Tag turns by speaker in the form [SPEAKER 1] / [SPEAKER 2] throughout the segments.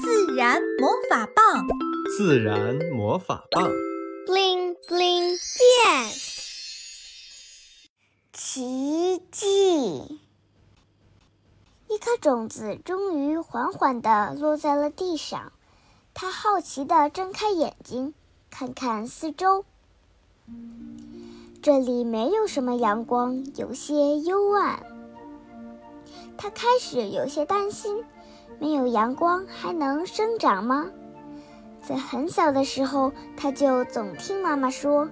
[SPEAKER 1] 自然魔法棒，
[SPEAKER 2] 自然魔法棒
[SPEAKER 3] ，bling bling 变，奇迹！一颗种子终于缓缓地落在了地上，它好奇地睁开眼睛，看看四周。这里没有什么阳光，有些幽暗。它开始有些担心。没有阳光还能生长吗？在很小的时候，他就总听妈妈说，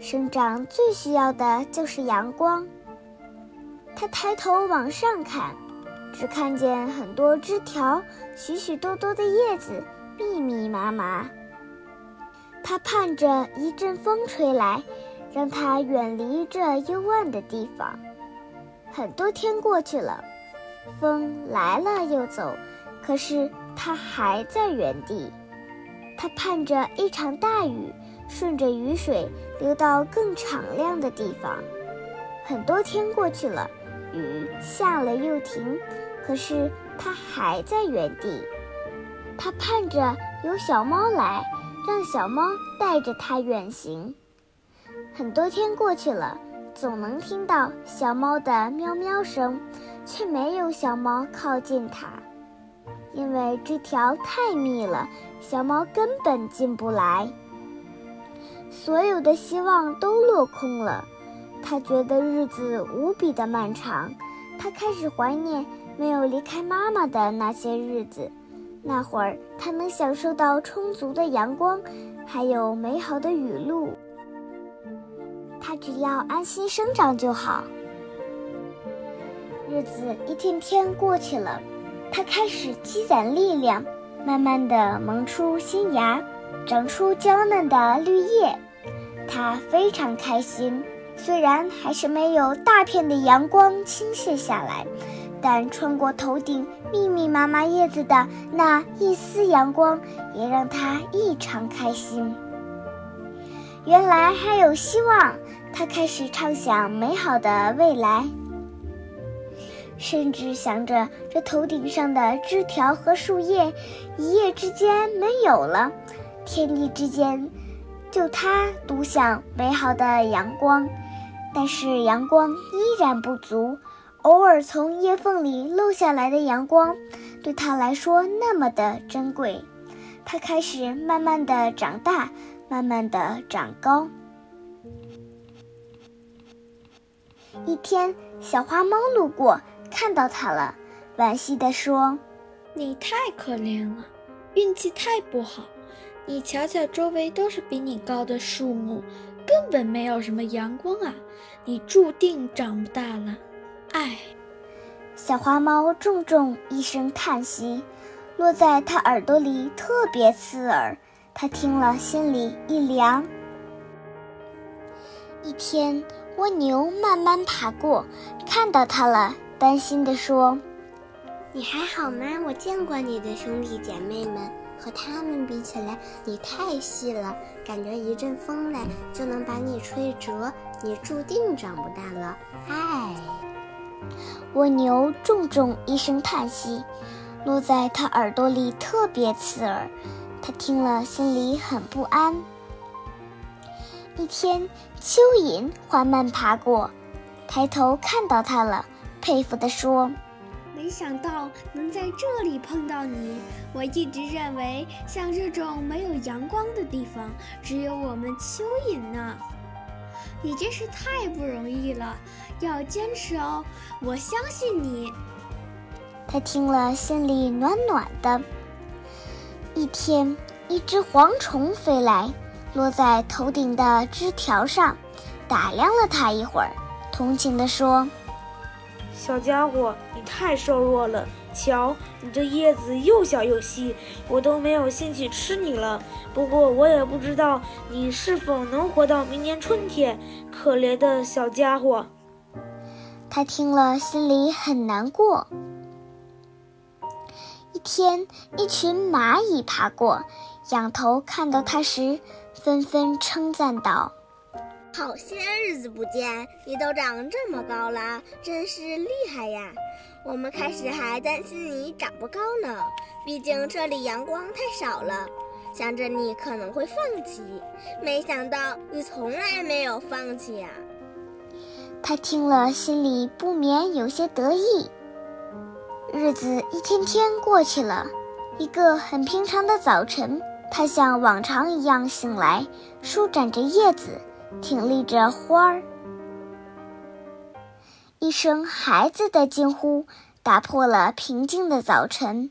[SPEAKER 3] 生长最需要的就是阳光。他抬头往上看，只看见很多枝条，许许多多的叶子，密密麻麻。他盼着一阵风吹来，让他远离这幽暗的地方。很多天过去了，风来了又走。可是他还在原地，他盼着一场大雨顺着雨水流到更敞亮的地方。很多天过去了，雨下了又停，可是他还在原地。他盼着有小猫来，让小猫带着他远行。很多天过去了，总能听到小猫的喵喵声，却没有小猫靠近他。因为枝条太密了，小猫根本进不来。所有的希望都落空了，它觉得日子无比的漫长。它开始怀念没有离开妈妈的那些日子，那会儿它能享受到充足的阳光，还有美好的雨露。它只要安心生长就好。日子一天天过去了。它开始积攒力量，慢慢的萌出新芽，长出娇嫩的绿叶。它非常开心，虽然还是没有大片的阳光倾泻下来，但穿过头顶密密麻麻叶子的那一丝阳光，也让它异常开心。原来还有希望，它开始畅想美好的未来。甚至想着，这头顶上的枝条和树叶，一夜之间没有了，天地之间，就他独享美好的阳光。但是阳光依然不足，偶尔从叶缝里漏下来的阳光，对他来说那么的珍贵。他开始慢慢的长大，慢慢的长高。一天，小花猫路过。看到它了，惋惜地说：“
[SPEAKER 4] 你太可怜了，运气太不好。你瞧瞧，周围都是比你高的树木，根本没有什么阳光啊！你注定长不大了。”唉，
[SPEAKER 3] 小花猫重重一声叹息，落在它耳朵里特别刺耳。它听了心里一凉。一天，蜗牛慢慢爬过，看到它了。担心地说：“
[SPEAKER 5] 你还好吗？我见过你的兄弟姐妹们，和他们比起来，你太细了，感觉一阵风来就能把你吹折，你注定长不大了。”唉，
[SPEAKER 3] 蜗牛重重一声叹息，落在他耳朵里特别刺耳，他听了心里很不安。一天，蚯蚓缓慢爬过，抬头看到他了。佩服地说：“
[SPEAKER 6] 没想到能在这里碰到你。我一直认为，像这种没有阳光的地方，只有我们蚯蚓呢。你真是太不容易了，要坚持哦！我相信你。”
[SPEAKER 3] 他听了，心里暖暖的。一天，一只蝗虫飞来，落在头顶的枝条上，打量了他一会儿，同情地说。
[SPEAKER 7] 小家伙，你太瘦弱了。瞧，你这叶子又小又细，我都没有兴趣吃你了。不过，我也不知道你是否能活到明年春天。可怜的小家伙，
[SPEAKER 3] 他听了心里很难过。一天，一群蚂蚁爬过，仰头看到他时，纷纷称赞道。
[SPEAKER 8] 好些日子不见，你都长这么高了，真是厉害呀！我们开始还担心你长不高呢，毕竟这里阳光太少了。想着你可能会放弃，没想到你从来没有放弃呀。
[SPEAKER 3] 他听了，心里不免有些得意。日子一天天过去了，一个很平常的早晨，他像往常一样醒来，舒展着叶子，挺立着花儿。一声孩子的惊呼打破了平静的早晨。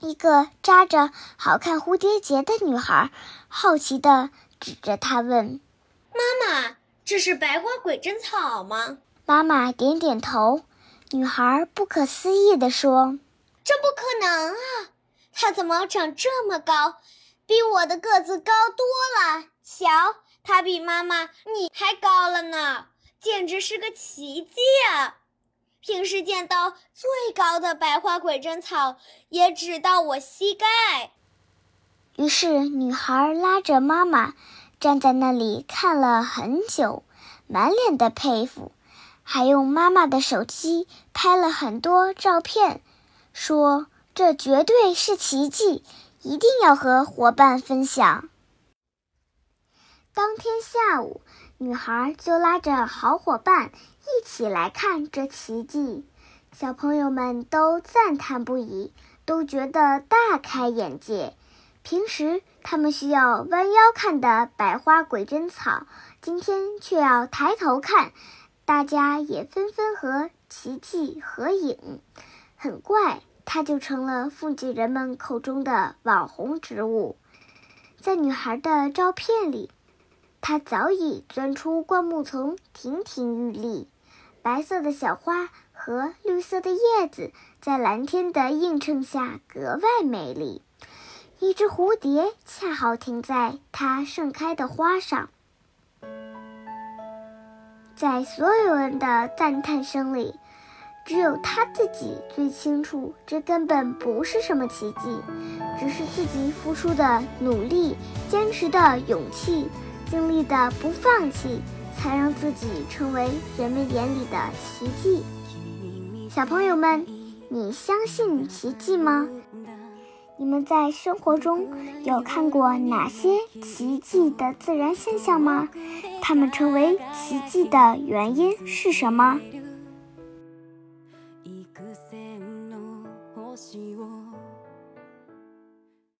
[SPEAKER 3] 一个扎着好看蝴蝶结的女孩好奇地指着他问：“
[SPEAKER 6] 妈妈，这是白花鬼针草吗？”
[SPEAKER 3] 妈妈点点头。女孩不可思议地说：“
[SPEAKER 6] 这不可能啊！它怎么长这么高？比我的个子高多了。瞧，它比妈妈你还高了呢，简直是个奇迹啊！平时见到最高的白花鬼针草，也只到我膝盖。”
[SPEAKER 3] 于是，女孩拉着妈妈站在那里看了很久，满脸的佩服。还用妈妈的手机拍了很多照片，说这绝对是奇迹，一定要和伙伴分享。下午，女孩就拉着好伙伴一起来看这奇迹，小朋友们都赞叹不已，都觉得大开眼界。平时他们需要弯腰看的百花鬼针草，今天却要抬头看。大家也纷纷和奇迹合影，很快，它就成了附近人们口中的网红植物。在女孩的照片里，它早已钻出灌木丛，亭亭玉立。白色的小花和绿色的叶子在蓝天的映衬下格外美丽。一只蝴蝶恰好停在它盛开的花上。在所有人的赞叹声里，只有他自己最清楚，这根本不是什么奇迹，只是自己付出的努力、坚持的勇气、经历的不放弃，才让自己成为人们眼里的奇迹。小朋友们，你相信奇迹吗？你们在生活中有看过哪些奇迹的自然现象吗？它们成为奇迹的原因是什么？